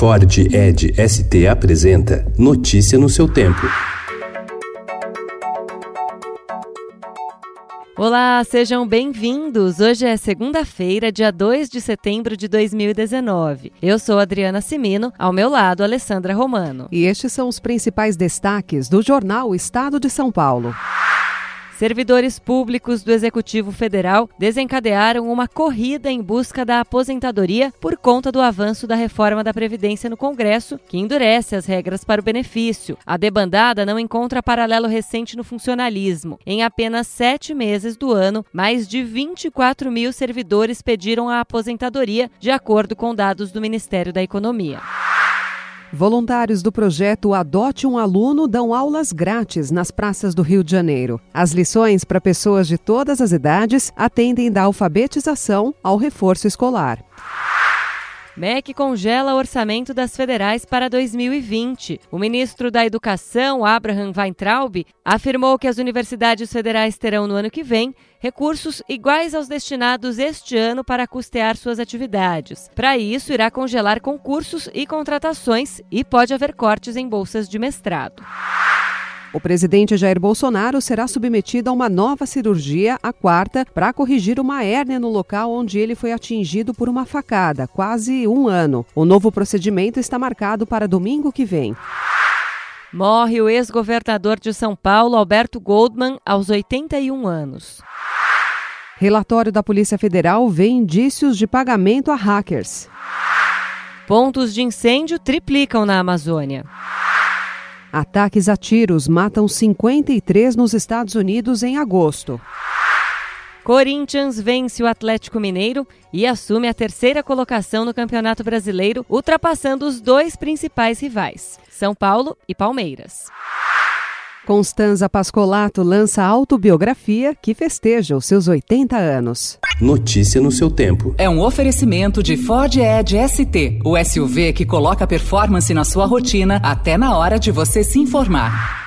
Ford Ed ST apresenta Notícia no seu tempo. Olá, sejam bem-vindos. Hoje é segunda-feira, dia 2 de setembro de 2019. Eu sou Adriana Simino, ao meu lado, Alessandra Romano. E estes são os principais destaques do jornal Estado de São Paulo. Servidores públicos do Executivo Federal desencadearam uma corrida em busca da aposentadoria por conta do avanço da reforma da Previdência no Congresso, que endurece as regras para o benefício. A debandada não encontra paralelo recente no funcionalismo. Em apenas sete meses do ano, mais de 24 mil servidores pediram a aposentadoria, de acordo com dados do Ministério da Economia. Voluntários do projeto Adote um Aluno dão aulas grátis nas praças do Rio de Janeiro. As lições para pessoas de todas as idades atendem da alfabetização ao reforço escolar. MEC congela o orçamento das federais para 2020. O ministro da Educação, Abraham Weintraub, afirmou que as universidades federais terão no ano que vem recursos iguais aos destinados este ano para custear suas atividades. Para isso, irá congelar concursos e contratações e pode haver cortes em bolsas de mestrado. O presidente Jair Bolsonaro será submetido a uma nova cirurgia, a quarta, para corrigir uma hérnia no local onde ele foi atingido por uma facada, quase um ano. O novo procedimento está marcado para domingo que vem. Morre o ex-governador de São Paulo, Alberto Goldman, aos 81 anos. Relatório da Polícia Federal vê indícios de pagamento a hackers. Pontos de incêndio triplicam na Amazônia. Ataques a tiros matam 53 nos Estados Unidos em agosto. Corinthians vence o Atlético Mineiro e assume a terceira colocação no Campeonato Brasileiro, ultrapassando os dois principais rivais, São Paulo e Palmeiras. Constanza Pascolato lança autobiografia que festeja os seus 80 anos. Notícia no seu tempo. É um oferecimento de Ford Edge ST, o SUV que coloca performance na sua rotina até na hora de você se informar.